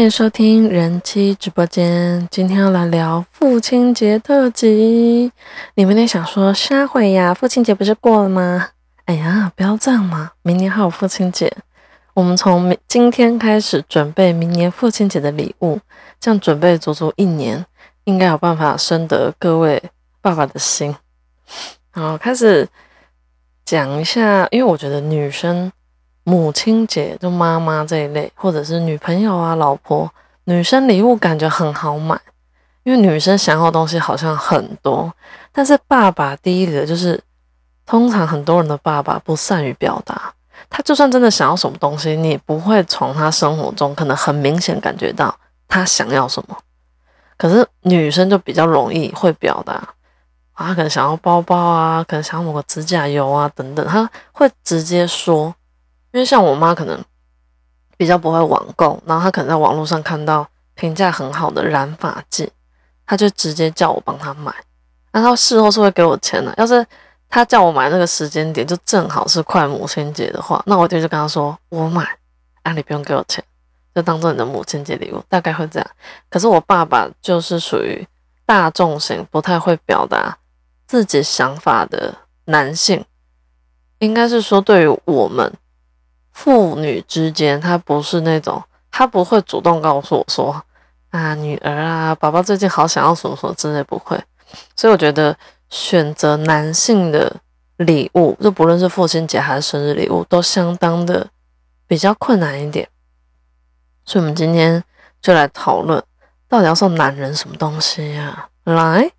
欢迎收听人妻直播间。今天要来聊父亲节特辑。你们得想说，下回呀，父亲节不是过了吗？哎呀，不要这样嘛！明年还有父亲节，我们从明今天开始准备明年父亲节的礼物，这样准备足足一年，应该有办法深得各位爸爸的心。好，开始讲一下，因为我觉得女生。母亲节就妈妈这一类，或者是女朋友啊、老婆，女生礼物感觉很好买，因为女生想要的东西好像很多。但是爸爸第一个就是，通常很多人的爸爸不善于表达，他就算真的想要什么东西，你不会从他生活中可能很明显感觉到他想要什么。可是女生就比较容易会表达，啊，可能想要包包啊，可能想要某个指甲油啊等等，他会直接说。因为像我妈可能比较不会网购，然后她可能在网络上看到评价很好的染发剂，她就直接叫我帮她买。那她事后是会给我钱的。要是她叫我买那个时间点就正好是快母亲节的话，那我就就跟她说我买，啊你不用给我钱，就当做你的母亲节礼物，大概会这样。可是我爸爸就是属于大众型，不太会表达自己想法的男性，应该是说对于我们。父女之间，他不是那种，他不会主动告诉我说，啊，女儿啊，宝宝最近好想要什么什么之类，不会。所以我觉得选择男性的礼物，就不论是父亲节还是生日礼物，都相当的比较困难一点。所以，我们今天就来讨论，到底要送男人什么东西呀？来，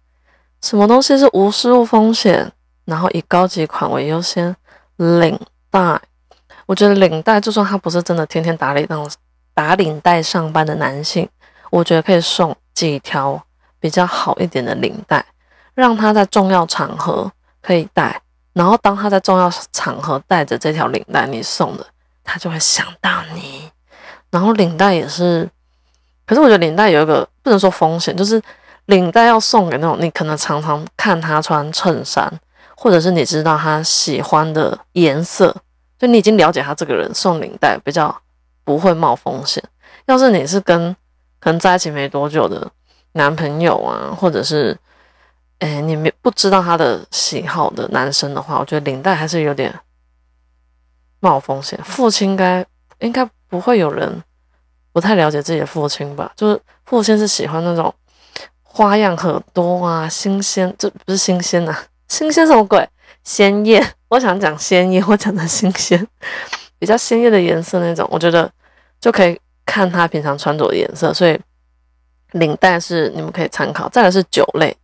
什么东西是无失误风险，然后以高级款为优先？领带。我觉得领带，就算他不是真的天天打领带、打领带上班的男性，我觉得可以送几条比较好一点的领带，让他在重要场合可以戴。然后当他在重要场合带着这条领带，你送的，他就会想到你。然后领带也是，可是我觉得领带有一个不能说风险，就是领带要送给那种你可能常常看他穿衬衫，或者是你知道他喜欢的颜色。就你已经了解他这个人，送领带比较不会冒风险。要是你是跟可能在一起没多久的男朋友啊，或者是哎你没不知道他的喜好的男生的话，我觉得领带还是有点冒风险。父亲该应该不会有人不太了解自己的父亲吧？就是父亲是喜欢那种花样很多啊，新鲜，这不是新鲜啊，新鲜什么鬼？鲜艳，我想讲鲜艳，我讲的新鲜，比较鲜艳的颜色那种，我觉得就可以看他平常穿着的颜色，所以领带是你们可以参考。再来是酒类，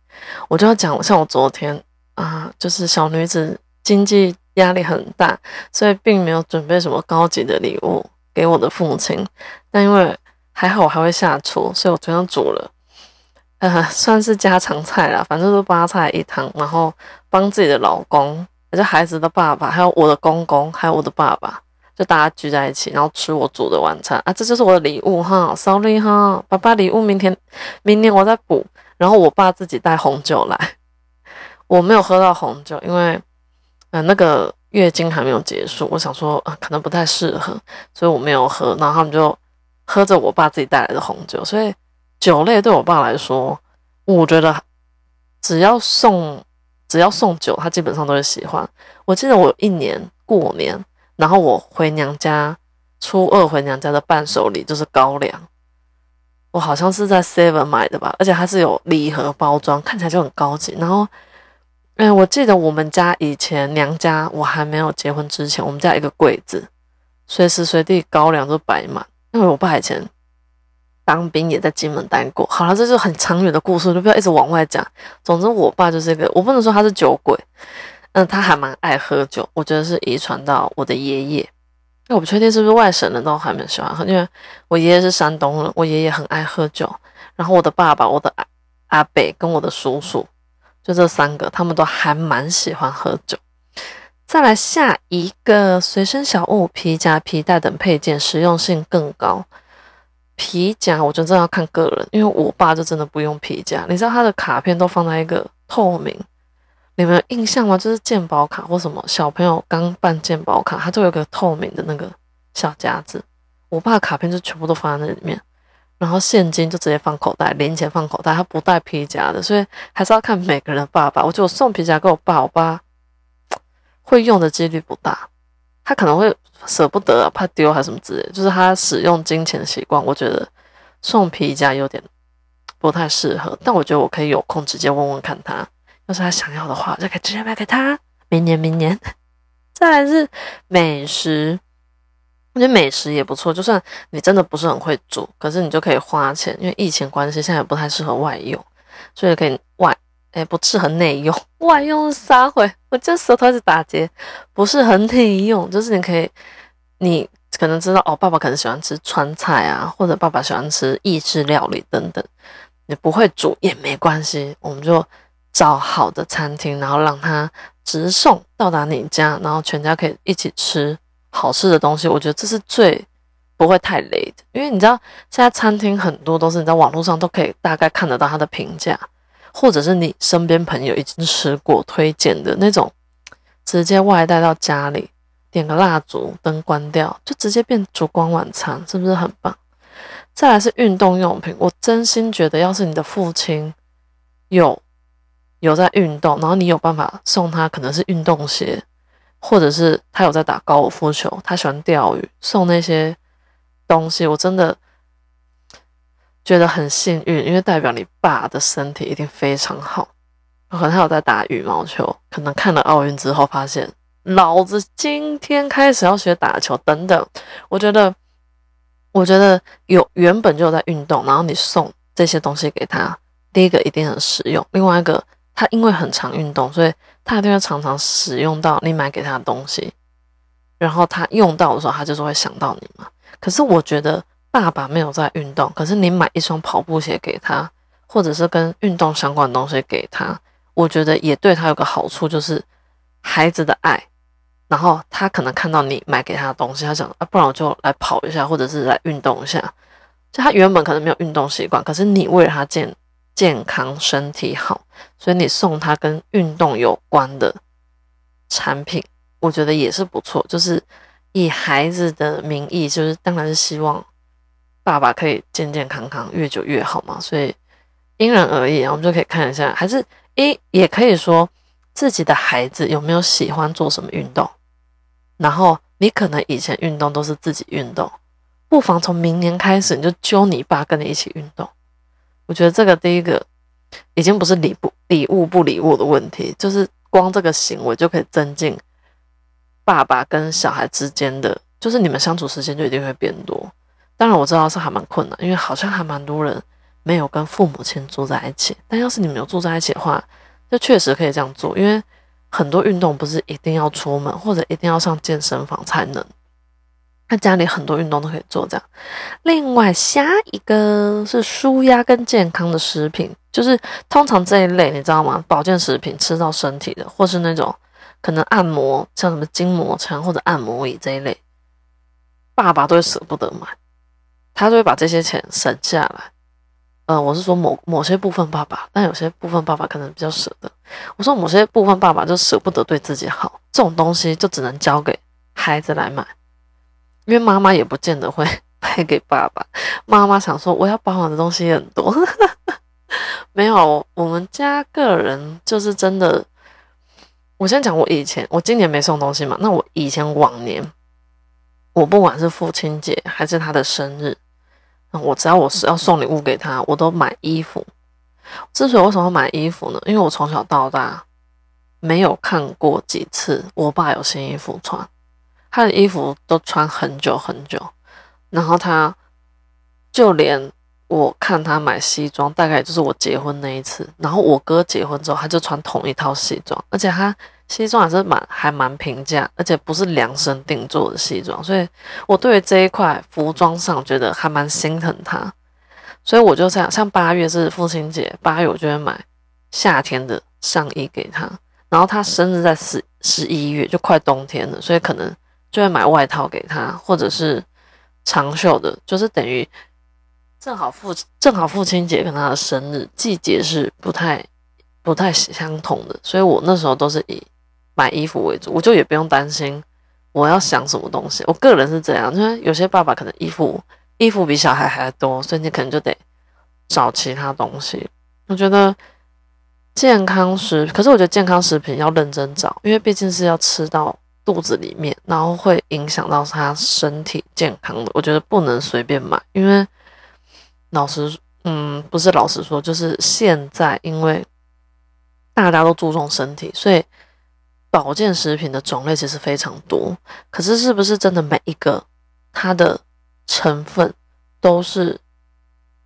我就要讲，像我昨天啊，就是小女子经济压力很大，所以并没有准备什么高级的礼物给我的父母亲，但因为还好我还会下厨，所以我昨天煮了。呃，算是家常菜啦，反正都八菜一汤，然后帮自己的老公，就孩子的爸爸，还有我的公公，还有我的爸爸，就大家聚在一起，然后吃我煮的晚餐啊，这就是我的礼物哈，sorry 哈，爸爸礼物明天，明年我再补。然后我爸自己带红酒来，我没有喝到红酒，因为呃那个月经还没有结束，我想说啊可能不太适合，所以我没有喝，然后他们就喝着我爸自己带来的红酒，所以。酒类对我爸来说，我觉得只要送只要送酒，他基本上都会喜欢。我记得我一年过年，然后我回娘家，初二回娘家的伴手礼就是高粱，我好像是在 Seven 买的吧，而且它是有礼盒包装，看起来就很高级。然后，哎，我记得我们家以前娘家我还没有结婚之前，我们家一个柜子，随时随地高粱都摆满，因为我爸以前。当兵也在金门待过。好了，这是很长远的故事，就不要一直往外讲。总之，我爸就是一个，我不能说他是酒鬼，嗯，他还蛮爱喝酒。我觉得是遗传到我的爷爷，那我不确定是不是外省人都还蛮喜欢喝，因为我爷爷是山东人，我爷爷很爱喝酒。然后我的爸爸、我的阿阿伯跟我的叔叔，就这三个，他们都还蛮喜欢喝酒。再来下一个随身小物，皮夹、皮带等配件，实用性更高。皮夹，我觉得真的要看个人，因为我爸就真的不用皮夹。你知道他的卡片都放在一个透明，你们有印象吗？就是健保卡或什么小朋友刚办健保卡，他都有个透明的那个小夹子。我爸卡片就全部都放在那里面，然后现金就直接放口袋，零钱放口袋，他不带皮夹的，所以还是要看每个人的爸爸。我觉得我送皮夹给我爸，我爸会用的几率不大，他可能会舍不得，怕丢还是什么之类，就是他使用金钱的习惯，我觉得送皮夹有点不太适合。但我觉得我可以有空直接问问看他，要是他想要的话，就可以直接买给他。明年，明年，再来是美食。我觉得美食也不错，就算你真的不是很会煮，可是你就可以花钱，因为疫情关系，现在也不太适合外用，所以可以外，哎，不适合内用。外用撒回，我这舌头是打结，不是很内用，就是你可以，你可能知道哦，爸爸可能喜欢吃川菜啊，或者爸爸喜欢吃意式料理等等，你不会煮也没关系，我们就找好的餐厅，然后让他直送到达你家，然后全家可以一起吃。好吃的东西，我觉得这是最不会太累的，因为你知道现在餐厅很多都是你在网络上都可以大概看得到它的评价，或者是你身边朋友已经吃过推荐的那种，直接外带到家里，点个蜡烛，灯关掉，就直接变烛光晚餐，是不是很棒？再来是运动用品，我真心觉得，要是你的父亲有有在运动，然后你有办法送他，可能是运动鞋。或者是他有在打高尔夫球，他喜欢钓鱼，送那些东西，我真的觉得很幸运，因为代表你爸的身体一定非常好。可能他有在打羽毛球，可能看了奥运之后发现，老子今天开始要学打球等等。我觉得，我觉得有原本就有在运动，然后你送这些东西给他，第一个一定很实用，另外一个。他因为很常运动，所以他一定会常常使用到你买给他的东西，然后他用到的时候，他就是会想到你嘛。可是我觉得爸爸没有在运动，可是你买一双跑步鞋给他，或者是跟运动相关的东西给他，我觉得也对他有个好处，就是孩子的爱。然后他可能看到你买给他的东西，他想啊，不然我就来跑一下，或者是来运动一下。就他原本可能没有运动习惯，可是你为了他健。健康身体好，所以你送他跟运动有关的产品，我觉得也是不错。就是以孩子的名义，就是当然是希望爸爸可以健健康康，越久越好嘛。所以因人而异，我们就可以看一下，还是一也可以说自己的孩子有没有喜欢做什么运动。然后你可能以前运动都是自己运动，不妨从明年开始，你就揪你爸跟你一起运动。我觉得这个第一个已经不是礼不礼物不礼物的问题，就是光这个行为就可以增进爸爸跟小孩之间的，就是你们相处时间就一定会变多。当然我知道是还蛮困难，因为好像还蛮多人没有跟父母亲住在一起。但要是你们有住在一起的话，就确实可以这样做，因为很多运动不是一定要出门或者一定要上健身房才能。那家里很多运动都可以做，这样。另外，下一个是舒压跟健康的食品，就是通常这一类，你知道吗？保健食品吃到身体的，或是那种可能按摩，像什么筋膜枪或者按摩椅这一类，爸爸都会舍不得买，他就会把这些钱省下来。嗯，我是说某某些部分爸爸，但有些部分爸爸可能比较舍得。我说某些部分爸爸就舍不得对自己好，这种东西就只能交给孩子来买。因为妈妈也不见得会 买给爸爸，妈妈想说我要保养的东西很多，没有，我们家个人就是真的。我先讲我以前，我今年没送东西嘛，那我以前往年，我不管是父亲节还是他的生日，我只要我是要送礼物给他，我都买衣服。之所以为什么买衣服呢？因为我从小到大没有看过几次我爸有新衣服穿。他的衣服都穿很久很久，然后他就连我看他买西装，大概就是我结婚那一次，然后我哥结婚之后，他就穿同一套西装，而且他西装还是蛮还蛮平价，而且不是量身定做的西装，所以我对于这一块服装上觉得还蛮心疼他，所以我就想，像八月是父亲节，八月我就会买夏天的上衣给他，然后他生日在十十一月，就快冬天了，所以可能。就会买外套给他，或者是长袖的，就是等于正好父正好父亲节跟他的生日季节是不太不太相同的，所以我那时候都是以买衣服为主，我就也不用担心我要想什么东西。我个人是这样，因为有些爸爸可能衣服衣服比小孩还多，所以你可能就得找其他东西。我觉得健康食，可是我觉得健康食品要认真找，因为毕竟是要吃到肚子里面，然后会影响到他身体健康的。我觉得不能随便买，因为老实，嗯，不是老实说，就是现在因为大家都注重身体，所以保健食品的种类其实非常多。可是是不是真的每一个它的成分都是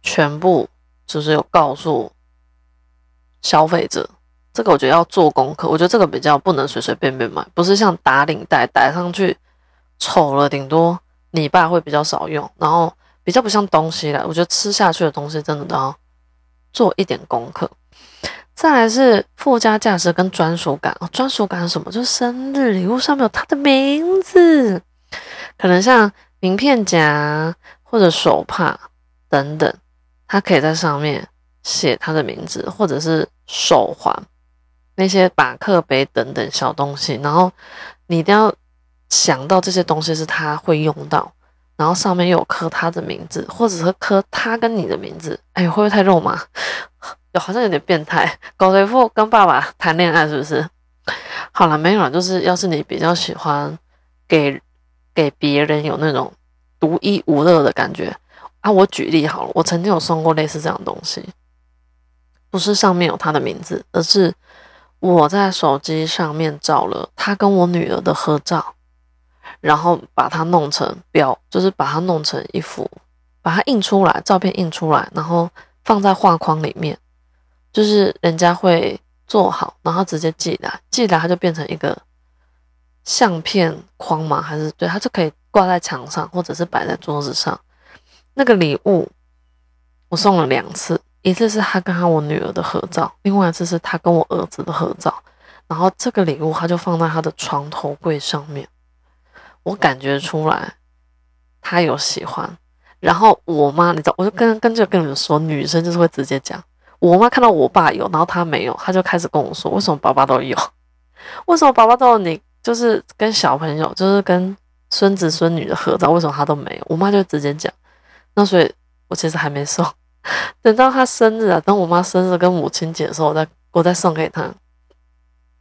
全部就是有告诉消费者，这个我觉得要做功课。我觉得这个比较不能随随便便买，不是像打领带戴上去丑了，顶多你爸会比较少用，然后比较不像东西了。我觉得吃下去的东西真的都要做一点功课。再来是附加价值跟专属感哦，专属感是什么？就是生日礼物上面有他的名字，可能像。名片夹或者手帕等等，它可以在上面写他的名字，或者是手环、那些马克杯等等小东西。然后你一定要想到这些东西是他会用到，然后上面又有刻他的名字，或者是刻他跟你的名字。哎，会不会太肉麻？有好像有点变态，搞一副跟爸爸谈恋爱是不是？好了，没有了。就是要是你比较喜欢给。给别人有那种独一无二的感觉啊！我举例好了，我曾经有送过类似这样东西，不是上面有他的名字，而是我在手机上面找了他跟我女儿的合照，然后把它弄成标，就是把它弄成一幅，把它印出来，照片印出来，然后放在画框里面，就是人家会做好，然后直接寄来，寄来它就变成一个。相片框嘛？还是对它就可以挂在墙上，或者是摆在桌子上。那个礼物我送了两次，一次是他跟他我女儿的合照，另外一次是他跟我儿子的合照。然后这个礼物他就放在他的床头柜上面，我感觉出来他有喜欢。然后我妈，你知道，我就跟跟着跟你们说，女生就是会直接讲。我妈看到我爸有，然后他没有，他就开始跟我说，为什么爸爸都有？为什么爸爸都有你？就是跟小朋友，就是跟孙子孙女的合照，为什么他都没有？我妈就直接讲，那所以我其实还没送，等到他生日啊，等我妈生日跟母亲节的时候，我再我再送给他。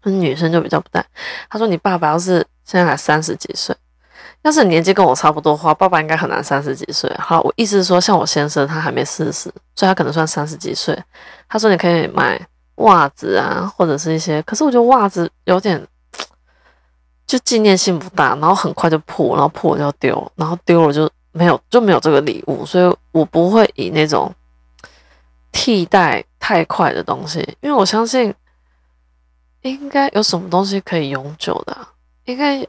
那女生就比较不带，她说你爸爸要是现在才三十几岁，要是年纪跟我差不多的话，爸爸应该很难三十几岁。好，我意思是说，像我先生他还没四十，所以他可能算三十几岁。他说你可以买袜子啊，或者是一些，可是我觉得袜子有点。就纪念性不大，然后很快就破，然后破就丢，然后丢了就没有就没有这个礼物，所以我不会以那种替代太快的东西，因为我相信应该有什么东西可以永久的，应该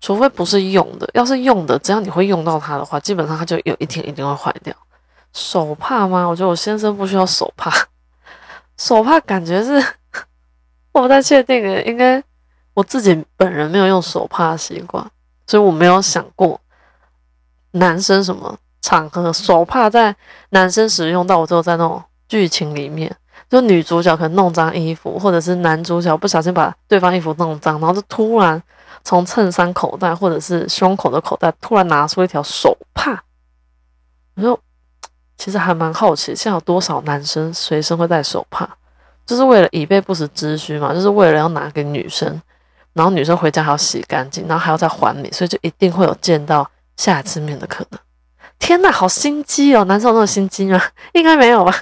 除非不是用的，要是用的，只要你会用到它的话，基本上它就有一天一定会坏掉。手帕吗？我觉得我先生不需要手帕，手帕感觉是 我不太确定诶，应该。我自己本人没有用手帕的习惯，所以我没有想过男生什么场合手帕在男生使用到，我只有在那种剧情里面，就女主角可能弄脏衣服，或者是男主角不小心把对方衣服弄脏，然后就突然从衬衫口袋或者是胸口的口袋突然拿出一条手帕。我就其实还蛮好奇，现在有多少男生随身会带手帕，就是为了以备不时之需嘛，就是为了要拿给女生。然后女生回家还要洗干净，然后还要再还你，所以就一定会有见到下一次面的可能。天呐，好心机哦！男生有那么心机吗？应该没有吧。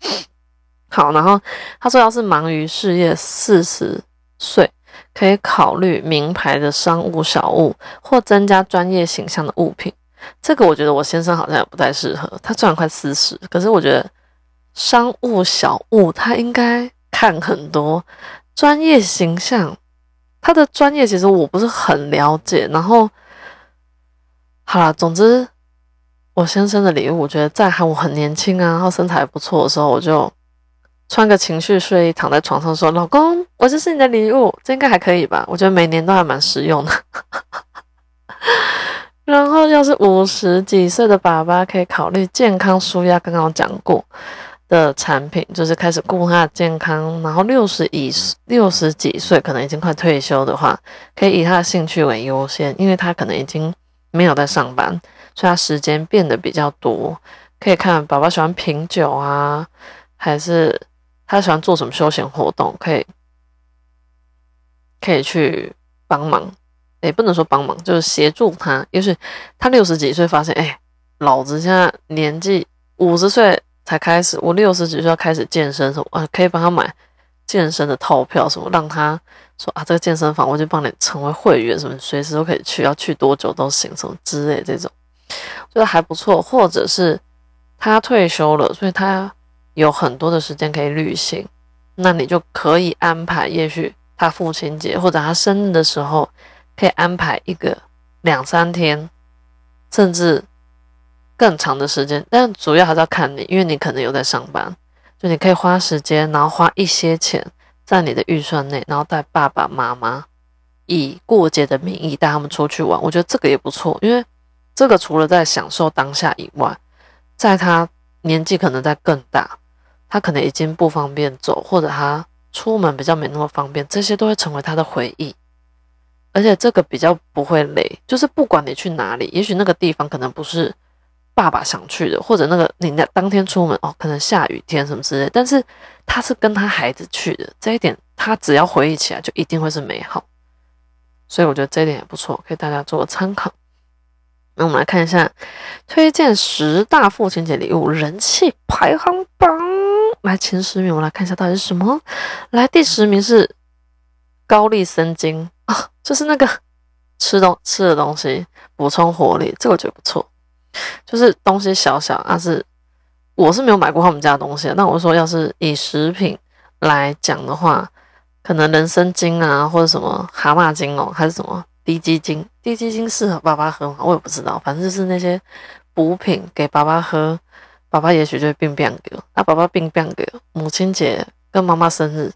好，然后他说，要是忙于事业，四十岁可以考虑名牌的商务小物或增加专业形象的物品。这个我觉得我先生好像也不太适合。他虽然快四十，可是我觉得商务小物他应该看很多专业形象。他的专业其实我不是很了解，然后好了，总之我先生的礼物，我觉得在喊我很年轻啊，然后身材不错的时候，我就穿个情绪睡衣躺在床上说：“老公，我就是你的礼物。”这应该还可以吧？我觉得每年都还蛮实用的。然后要是五十几岁的爸爸，可以考虑健康舒压，刚刚我讲过。的产品就是开始顾他的健康，然后六十以六十几岁可能已经快退休的话，可以以他的兴趣为优先，因为他可能已经没有在上班，所以他时间变得比较多，可以看爸爸喜欢品酒啊，还是他喜欢做什么休闲活动，可以可以去帮忙，也不能说帮忙，就是协助他。也许他六十几岁发现，哎，老子现在年纪五十岁才开始，我六十几岁要开始健身什么啊，可以帮他买健身的套票什么，让他。说啊，这个健身房我就帮你成为会员，什么随时都可以去，要去多久都行，什么之类这种，觉得还不错。或者是他退休了，所以他有很多的时间可以旅行，那你就可以安排，也许他父亲节或者他生日的时候，可以安排一个两三天，甚至更长的时间。但主要还是要看你，因为你可能有在上班，就你可以花时间，然后花一些钱。在你的预算内，然后带爸爸妈妈以过节的名义带他们出去玩，我觉得这个也不错。因为这个除了在享受当下以外，在他年纪可能在更大，他可能已经不方便走，或者他出门比较没那么方便，这些都会成为他的回忆。而且这个比较不会累，就是不管你去哪里，也许那个地方可能不是。爸爸想去的，或者那个你那当天出门哦，可能下雨天什么之类，但是他是跟他孩子去的，这一点他只要回忆起来就一定会是美好，所以我觉得这一点也不错，可以大家做个参考。那我们来看一下推荐十大父亲节礼物人气排行榜，来前十名，我们来看一下到底是什么。来第十名是高丽参精啊，就是那个 吃东吃的东西补充活力，这个我觉得不错。就是东西小小，但是我是没有买过他们家的东西。那我说，要是以食品来讲的话，可能人参精啊，或者什么蛤蟆精哦，还是什么低基精？低基精适合爸爸喝吗？我也不知道。反正就是那些补品给爸爸喝，爸爸也许就会病病给。那爸爸病病给，母亲节跟妈妈生日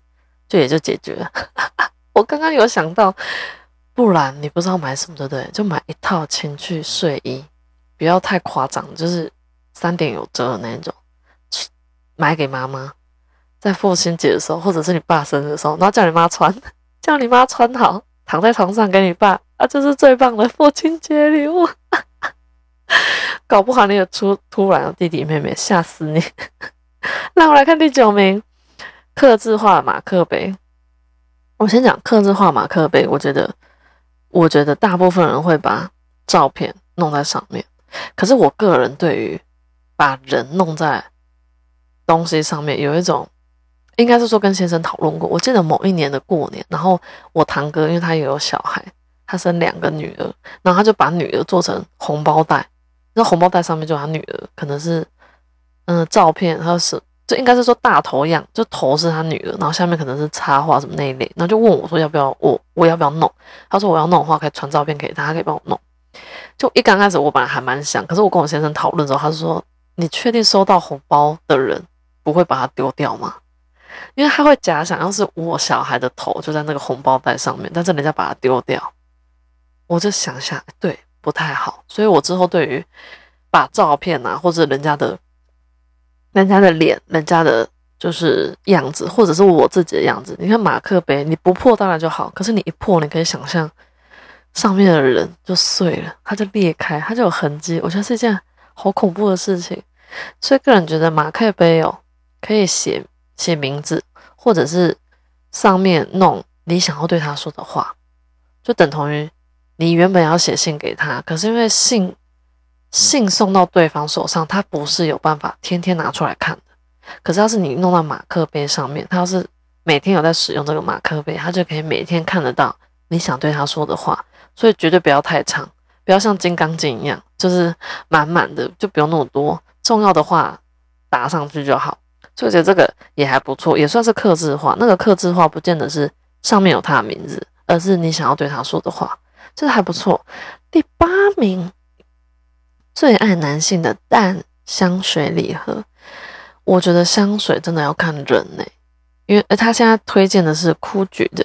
就也就解决了。我刚刚有想到，不然你不知道买什么，对不对？就买一套情趣睡衣。不要太夸张，就是三点有折的那种，买给妈妈，在父亲节的时候，或者是你爸生日的时候，然后叫你妈穿，叫你妈穿好，躺在床上给你爸，啊，这是最棒的父亲节礼物。搞不好你有出突然弟弟妹妹，吓死你。那我来看第九名，刻字化马克杯。我先讲刻字化马克杯，我觉得，我觉得大部分人会把照片弄在上面。可是我个人对于把人弄在东西上面有一种，应该是说跟先生讨论过。我记得某一年的过年，然后我堂哥因为他也有小孩，他生两个女儿，然后他就把女儿做成红包袋，那红包袋上面就他女儿，可能是嗯照片，他是就应该是说大头样，就头是他女儿，然后下面可能是插画什么那一类，然后就问我说要不要我我要不要弄？他说我要弄的话可以传照片给他，他可以帮我弄。就一刚开始，我本来还蛮想，可是我跟我先生讨论之后，他说：“你确定收到红包的人不会把它丢掉吗？因为他会假想，要是我小孩的头就在那个红包袋上面，但是人家把它丢掉，我就想下，对，不太好。所以我之后对于把照片啊，或者人家的、人家的脸、人家的就是样子，或者是我自己的样子，你看马克杯，你不破当然就好，可是你一破，你可以想象。”上面的人就碎了，它就裂开，它就有痕迹。我觉得是一件好恐怖的事情，所以个人觉得马克杯哦，可以写写名字，或者是上面弄你想要对他说的话，就等同于你原本要写信给他，可是因为信信送到对方手上，他不是有办法天天拿出来看的。可是要是你弄到马克杯上面，他要是每天有在使用这个马克杯，他就可以每天看得到你想对他说的话。所以绝对不要太长，不要像金刚经一样，就是满满的，就不用那么多。重要的话打上去就好。所以我觉得这个也还不错，也算是克制化。那个克制化不见得是上面有他的名字，而是你想要对他说的话，这个还不错。第八名，最爱男性的淡香水礼盒。我觉得香水真的要看人呢，因为他现在推荐的是枯菊的。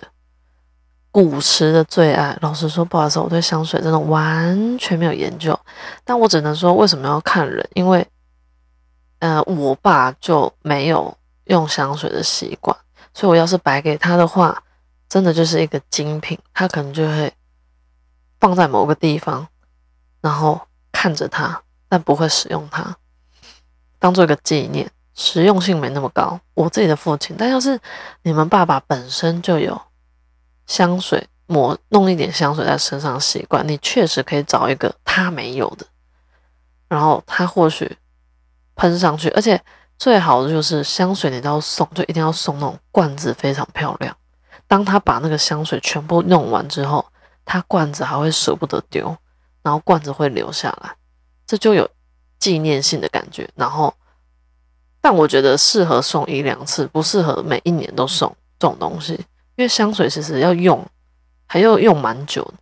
古驰的最爱，老实说，不好意思，我对香水真的完全没有研究。但我只能说，为什么要看人？因为，呃，我爸就没有用香水的习惯，所以我要是白给他的话，真的就是一个精品，他可能就会放在某个地方，然后看着它，但不会使用它，当做一个纪念，实用性没那么高。我自己的父亲，但要是你们爸爸本身就有香水，抹弄一点香水在身上习惯，你确实可以找一个他没有的，然后他或许喷上去，而且最好的就是香水，你都要送，就一定要送那种罐子非常漂亮。当他把那个香水全部弄完之后，他罐子还会舍不得丢，然后罐子会留下来，这就有纪念性的感觉。然后，但我觉得适合送一两次，不适合每一年都送这种东西，因为香水其实要用，还要用蛮久。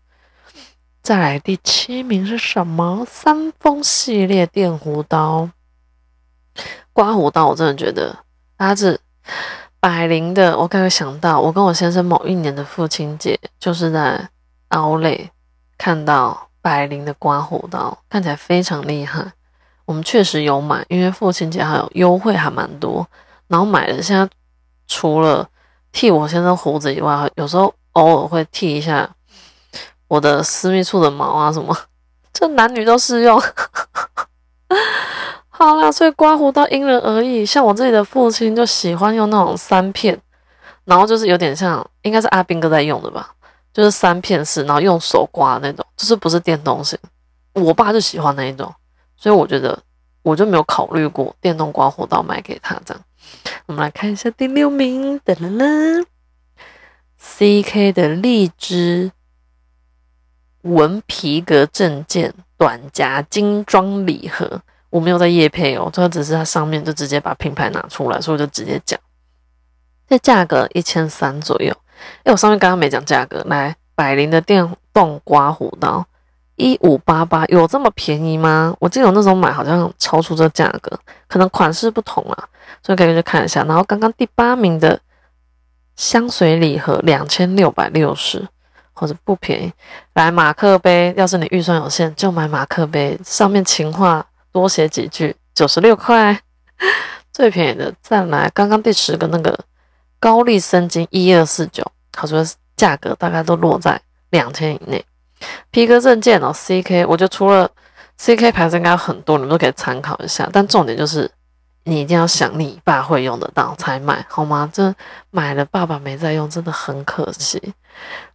再来第七名是什么？三丰系列电弧刀、刮胡刀，我真的觉得它是。百灵的，我刚刚想到，我跟我先生某一年的父亲节，就是在奥莱看到白灵的刮胡刀，看起来非常厉害。我们确实有买，因为父亲节还有优惠，还蛮多。然后买了，现在除了剃我先生胡子以外，有时候偶尔会剃一下我的私密处的毛啊什么，这男女都适用。好啦，所以刮胡刀因人而异。像我自己的父亲就喜欢用那种三片，然后就是有点像，应该是阿斌哥在用的吧，就是三片式，然后用手刮那种，就是不是电动型。我爸就喜欢那一种，所以我觉得我就没有考虑过电动刮胡刀买给他这样。我们来看一下第六名，噔噔噔，CK 的荔枝纹皮革证件短夹精装礼盒。我没有在夜配哦，这个只是它上面就直接把品牌拿出来，所以我就直接讲，这价格一千三左右。哎，我上面刚刚没讲价格，来，百灵的电动刮胡刀一五八八，有这么便宜吗？我记得我那时候买好像超出这价格，可能款式不同啊，所以可以去看一下。然后刚刚第八名的香水礼盒两千六百六十，或者不便宜。来，马克杯，要是你预算有限，就买马克杯，上面情话。多写几句，九十六块，最便宜的。再来，刚刚第十个那个高丽参精一二四九，他说价格大概都落在两千以内。皮革证件哦，CK，我觉得除了 CK 牌子应该很多，你们都可以参考一下。但重点就是你一定要想你爸会用得到才买，好吗？这买了爸爸没在用，真的很可惜。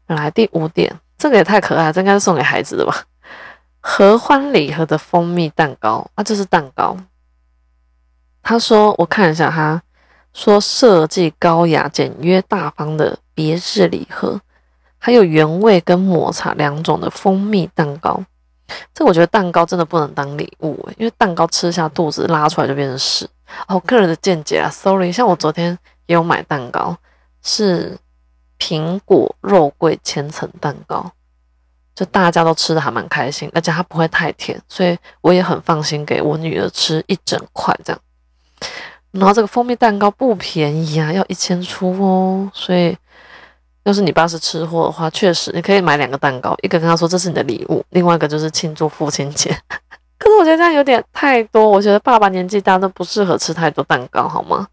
来第五点，这个也太可爱，这应该是送给孩子的吧。合欢礼盒的蜂蜜蛋糕啊，这是蛋糕。他说：“我看一下，他说设计高雅、简约、大方的别致礼盒，还有原味跟抹茶两种的蜂蜜蛋糕。这我觉得蛋糕真的不能当礼物，因为蛋糕吃下肚子拉出来就变成屎。哦，个人的见解啊，sorry。像我昨天也有买蛋糕，是苹果肉桂千层蛋糕。”就大家都吃的还蛮开心，而且它不会太甜，所以我也很放心给我女儿吃一整块这样。然后这个蜂蜜蛋糕不便宜啊，要一千出哦。所以要是你爸是吃货的话，确实你可以买两个蛋糕，一个跟他说这是你的礼物，另外一个就是庆祝父亲节。可是我觉得这样有点太多，我觉得爸爸年纪大都不适合吃太多蛋糕，好吗？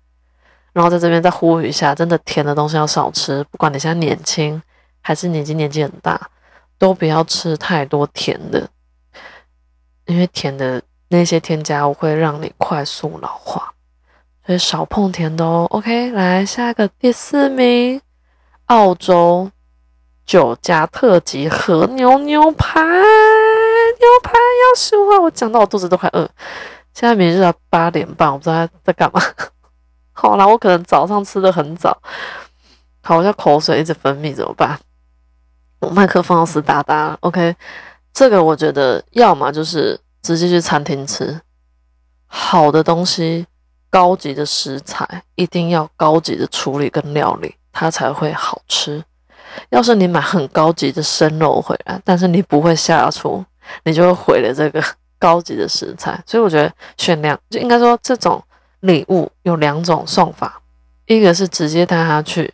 然后在这边再呼吁一下，真的甜的东西要少吃，不管你现在年轻还是你已经年纪很大。都不要吃太多甜的，因为甜的那些添加物会让你快速老化，所以少碰甜的哦。OK，来下一个第四名，澳洲酒家特级和牛牛排，牛排要十五我讲到我肚子都快饿。现在明日八点半，我不知道他在干嘛。好啦，我可能早上吃的很早，好，我口水一直分泌怎么办？我麦克风要死哒哒，OK，这个我觉得要么就是直接去餐厅吃，好的东西、高级的食材，一定要高级的处理跟料理，它才会好吃。要是你买很高级的生肉回来，但是你不会下厨，你就会毁了这个高级的食材。所以我觉得选两，就应该说这种礼物有两种送法，一个是直接带他去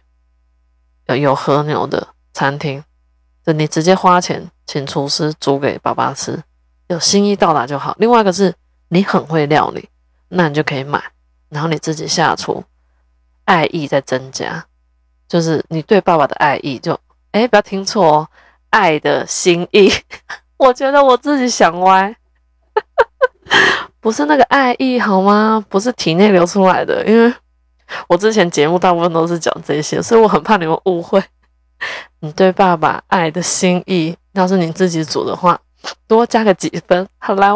有和牛的餐厅。就你直接花钱请厨师煮给爸爸吃，有心意到达就好。另外一个是你很会料理，那你就可以买，然后你自己下厨，爱意在增加，就是你对爸爸的爱意就哎，不要听错哦，爱的心意。我觉得我自己想歪，不是那个爱意好吗？不是体内流出来的，因为我之前节目大部分都是讲这些，所以我很怕你们误会。你对爸爸爱的心意，要是你自己煮的话，多加个几分。好啦，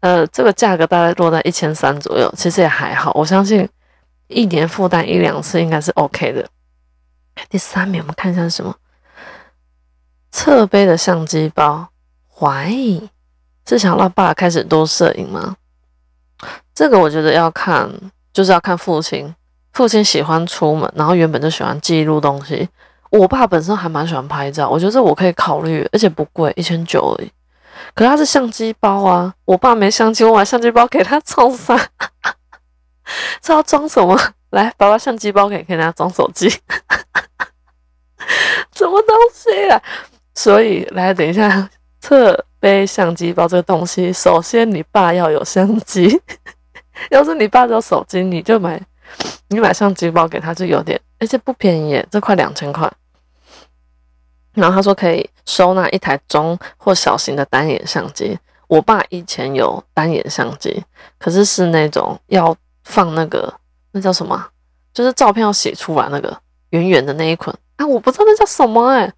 呃，这个价格大概落在一千三左右，其实也还好。我相信一年负担一两次应该是 OK 的。第三名，我们看一下是什么？侧背的相机包，怀疑是想让爸开始多摄影吗？这个我觉得要看，就是要看父亲。父亲喜欢出门，然后原本就喜欢记录东西。我爸本身还蛮喜欢拍照，我觉得我可以考虑，而且不贵，一千九而已。可是他是相机包啊，我爸没相机，我把相机包给他装啥？这要装什么？来，爸爸相机包给给他装手机，什么东西啊？所以来，等一下，侧背相机包这个东西，首先你爸要有相机，要是你爸有手机，你就买，你买相机包给他就有点，而且不便宜，这快两千块。然后他说可以收纳一台中或小型的单眼相机。我爸以前有单眼相机，可是是那种要放那个那叫什么，就是照片要写出来那个圆圆的那一捆啊，我不知道那叫什么哎。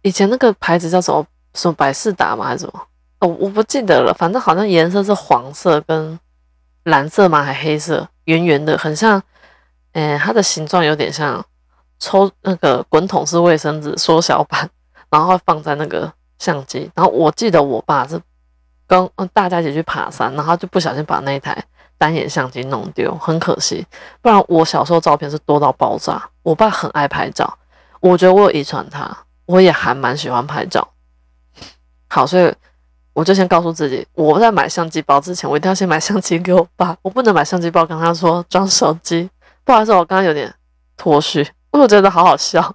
以前那个牌子叫什么？什么百事达吗？还是什么？哦，我不记得了。反正好像颜色是黄色跟蓝色吗？还黑色，圆圆的，很像。嗯，它的形状有点像。抽那个滚筒式卫生纸缩小版，然后放在那个相机。然后我记得我爸是跟大家一起去爬山，然后就不小心把那一台单眼相机弄丢，很可惜。不然我小时候照片是多到爆炸。我爸很爱拍照，我觉得我有遗传他，我也还蛮喜欢拍照。好，所以我就先告诉自己，我在买相机包之前，我一定要先买相机给我爸，我不能买相机包跟他说装手机。不好意思，我刚刚有点脱序。我觉得好好笑，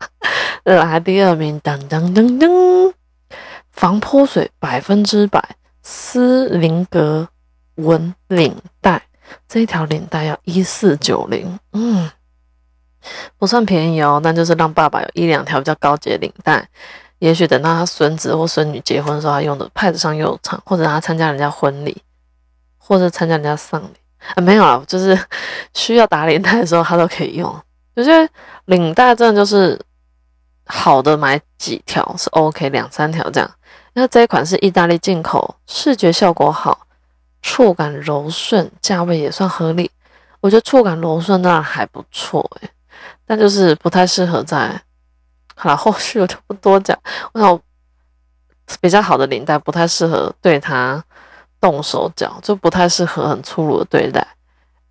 来第二名，噔噔噔噔，防泼水百分之百斯林格纹领带，这一条领带要一四九零，嗯，不算便宜哦，但就是让爸爸有一两条比较高级的领带，也许等到他孙子或孙女结婚的时候，他用的派得上用场，或者他参加人家婚礼，或者参加人家丧礼。啊，没有啊，就是需要打领带的时候，他都可以用。有些领带真的就是好的，买几条是 OK，两三条这样。那这一款是意大利进口，视觉效果好，触感柔顺，价位也算合理。我觉得触感柔顺那还不错诶，但就是不太适合在。好了，后续我就不多讲。我想比较好的领带不太适合对它动手脚，就不太适合很粗鲁的对待。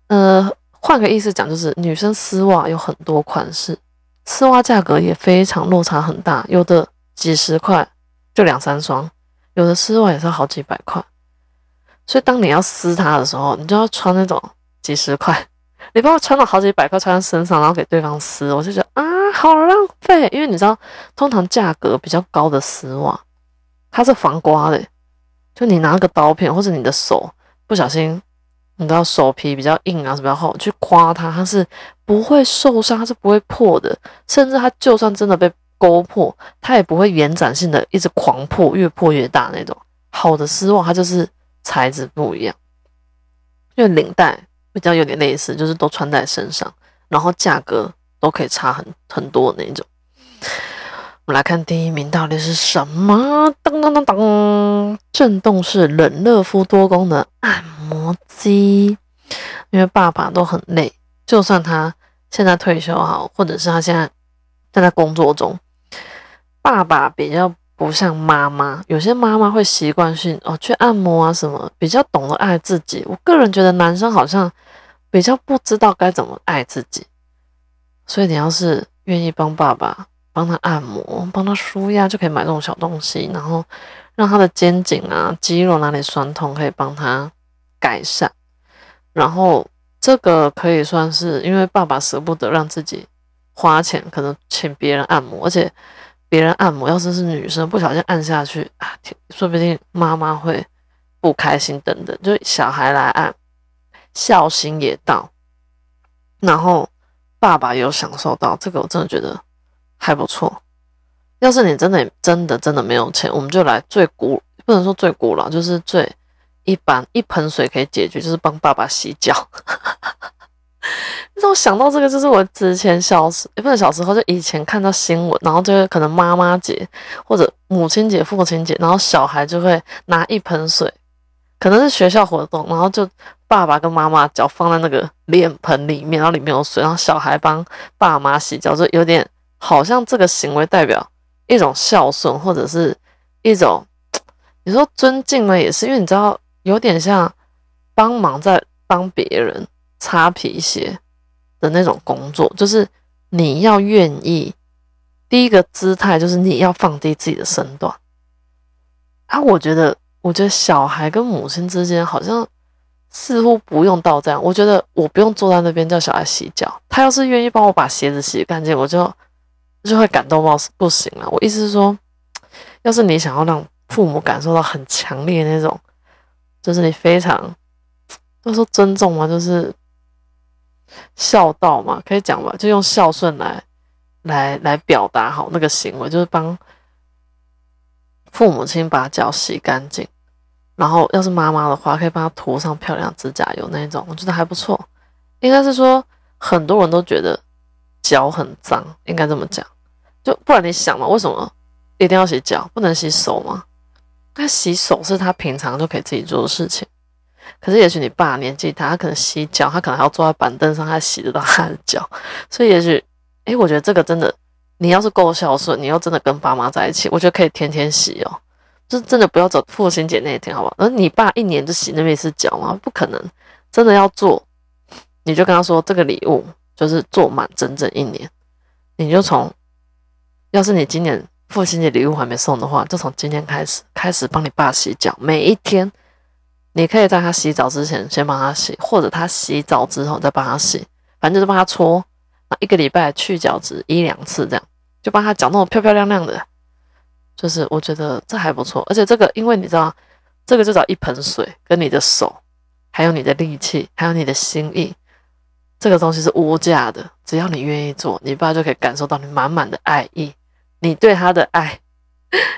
呃。换个意思讲，就是女生丝袜有很多款式，丝袜价格也非常落差很大，有的几十块就两三双，有的丝袜也是好几百块。所以当你要撕它的时候，你就要穿那种几十块，你不要穿到好几百块穿在身上，然后给对方撕，我就觉得啊，好浪费。因为你知道，通常价格比较高的丝袜，它是防刮的，就你拿个刀片或者你的手不小心。你知道手皮比较硬啊，什么然后，去夸它，它是不会受伤，它是不会破的。甚至它就算真的被勾破，它也不会延展性的一直狂破，越破越大那种。好的丝袜它就是材质不一样，因为领带比较有点类似，就是都穿在身上，然后价格都可以差很很多那种。我们来看第一名到底是什么？噔噔噔噔，震动式冷热敷多功能按摩机。因为爸爸都很累，就算他现在退休好，或者是他现在正在工作中，爸爸比较不像妈妈。有些妈妈会习惯性哦去按摩啊什么，比较懂得爱自己。我个人觉得男生好像比较不知道该怎么爱自己，所以你要是愿意帮爸爸。帮他按摩，帮他舒压，就可以买这种小东西，然后让他的肩颈啊、肌肉哪里酸痛，可以帮他改善。然后这个可以算是，因为爸爸舍不得让自己花钱，可能请别人按摩，而且别人按摩要是是女生不小心按下去啊，说不定妈妈会不开心等等。就小孩来按，孝心也到，然后爸爸有享受到，这个我真的觉得。还不错。要是你真的真的真的没有钱，我们就来最古不能说最古老，就是最一般，一盆水可以解决，就是帮爸爸洗脚。让我想到这个，就是我之前小时，也不是小时候，就以前看到新闻，然后就可能妈妈节或者母亲节、父亲节，然后小孩就会拿一盆水，可能是学校活动，然后就爸爸跟妈妈脚放在那个脸盆里面，然后里面有水，然后小孩帮爸妈洗脚，就有点好像这个行为代表一种孝顺，或者是一种你说尊敬吗？也是，因为你知道，有点像帮忙在帮别人。擦皮鞋的那种工作，就是你要愿意，第一个姿态就是你要放低自己的身段啊。我觉得，我觉得小孩跟母亲之间好像似乎不用到这样。我觉得我不用坐在那边叫小孩洗脚，他要是愿意帮我把鞋子洗干净，我就就会感动到不行了。我意思是说，要是你想要让父母感受到很强烈那种，就是你非常都说尊重嘛，就是。孝道嘛，可以讲吧，就用孝顺来，来来表达好那个行为，就是帮父母亲把脚洗干净，然后要是妈妈的话，可以帮她涂上漂亮指甲油那一种，我觉得还不错。应该是说很多人都觉得脚很脏，应该这么讲，就不然你想嘛，为什么一定要洗脚，不能洗手吗？那洗手是他平常就可以自己做的事情。可是，也许你爸年纪大，他可能洗脚，他可能还要坐在板凳上，他洗得到他的脚。所以，也许，诶，我觉得这个真的，你要是够孝顺，你要真的跟爸妈在一起，我觉得可以天天洗哦。就是真的不要走父亲节那一天，好不好？而你爸一年就洗那么一次脚吗？不可能，真的要做，你就跟他说，这个礼物就是做满整整一年。你就从，要是你今年父亲节礼物还没送的话，就从今天开始，开始帮你爸洗脚，每一天。你可以在他洗澡之前先帮他洗，或者他洗澡之后再帮他洗，反正就是帮他搓。那一个礼拜去角质一两次，这样就帮他脚弄得漂漂亮亮的。就是我觉得这还不错，而且这个因为你知道，这个就找一盆水跟你的手，还有你的力气，还有你的心意，这个东西是无价的。只要你愿意做，你爸就可以感受到你满满的爱意，你对他的爱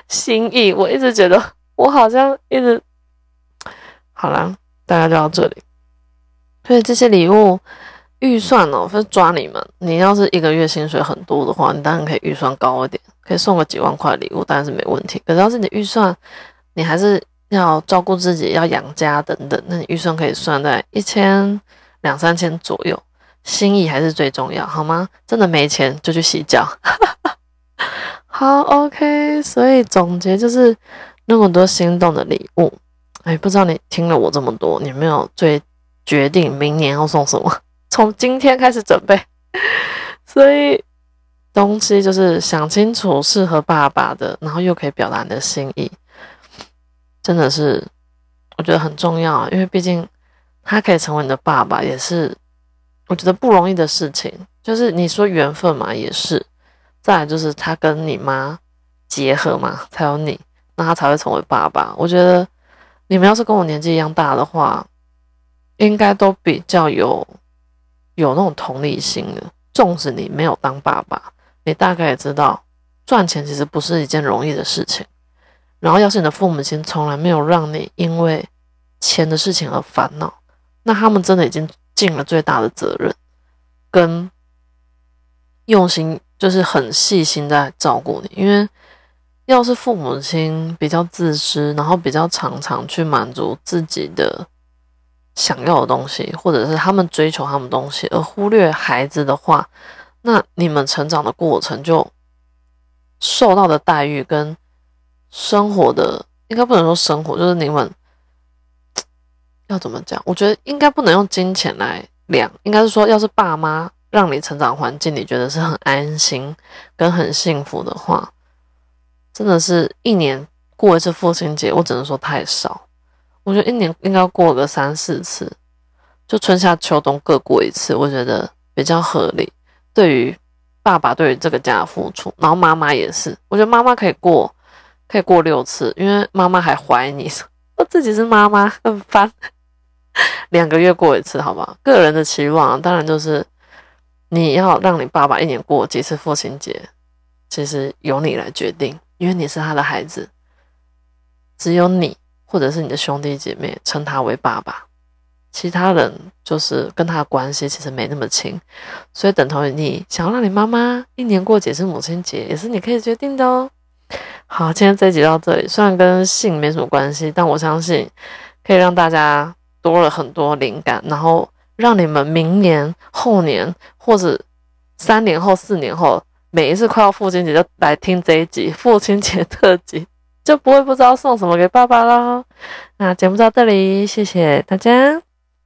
心意。我一直觉得我好像一直。好啦，大家就到这里。所以这些礼物预算哦，是抓你们。你要是一个月薪水很多的话，你当然可以预算高一点，可以送个几万块礼物，当然是没问题。可是要是你预算，你还是要照顾自己，要养家等等，那你预算可以算在一千两三千左右。心意还是最重要，好吗？真的没钱就去洗脚。好，OK。所以总结就是那么多心动的礼物。哎，不知道你听了我这么多，你没有最决定明年要送什么？从今天开始准备，所以东西就是想清楚适合爸爸的，然后又可以表达你的心意，真的是我觉得很重要。因为毕竟他可以成为你的爸爸，也是我觉得不容易的事情。就是你说缘分嘛，也是。再来就是他跟你妈结合嘛，才有你，那他才会成为爸爸。我觉得。你们要是跟我年纪一样大的话，应该都比较有有那种同理心的。纵使你没有当爸爸，你大概也知道赚钱其实不是一件容易的事情。然后，要是你的父母亲从来没有让你因为钱的事情而烦恼，那他们真的已经尽了最大的责任，跟用心，就是很细心在照顾你，因为。要是父母亲比较自私，然后比较常常去满足自己的想要的东西，或者是他们追求他们东西，而忽略孩子的话，那你们成长的过程就受到的待遇跟生活的，应该不能说生活，就是你们 要怎么讲？我觉得应该不能用金钱来量，应该是说，要是爸妈让你成长环境你觉得是很安心跟很幸福的话。真的是一年过一次父亲节，我只能说太少。我觉得一年应该过个三四次，就春夏秋冬各过一次，我觉得比较合理。对于爸爸对于这个家的付出，然后妈妈也是，我觉得妈妈可以过，可以过六次，因为妈妈还怀你，我自己是妈妈很烦。两个月过一次，好不好？个人的期望当然就是你要让你爸爸一年过几次父亲节，其实由你来决定。因为你是他的孩子，只有你或者是你的兄弟姐妹称他为爸爸，其他人就是跟他的关系其实没那么亲，所以等同于你想要让你妈妈一年过几次母亲节，也是你可以决定的哦。好，今天这集到这里，虽然跟性没什么关系，但我相信可以让大家多了很多灵感，然后让你们明年、后年或者三年后、四年后，每一次快要父亲节就来听这一集父亲节特辑，就不会不知道送什么给爸爸啦。那节目到这里，谢谢大家。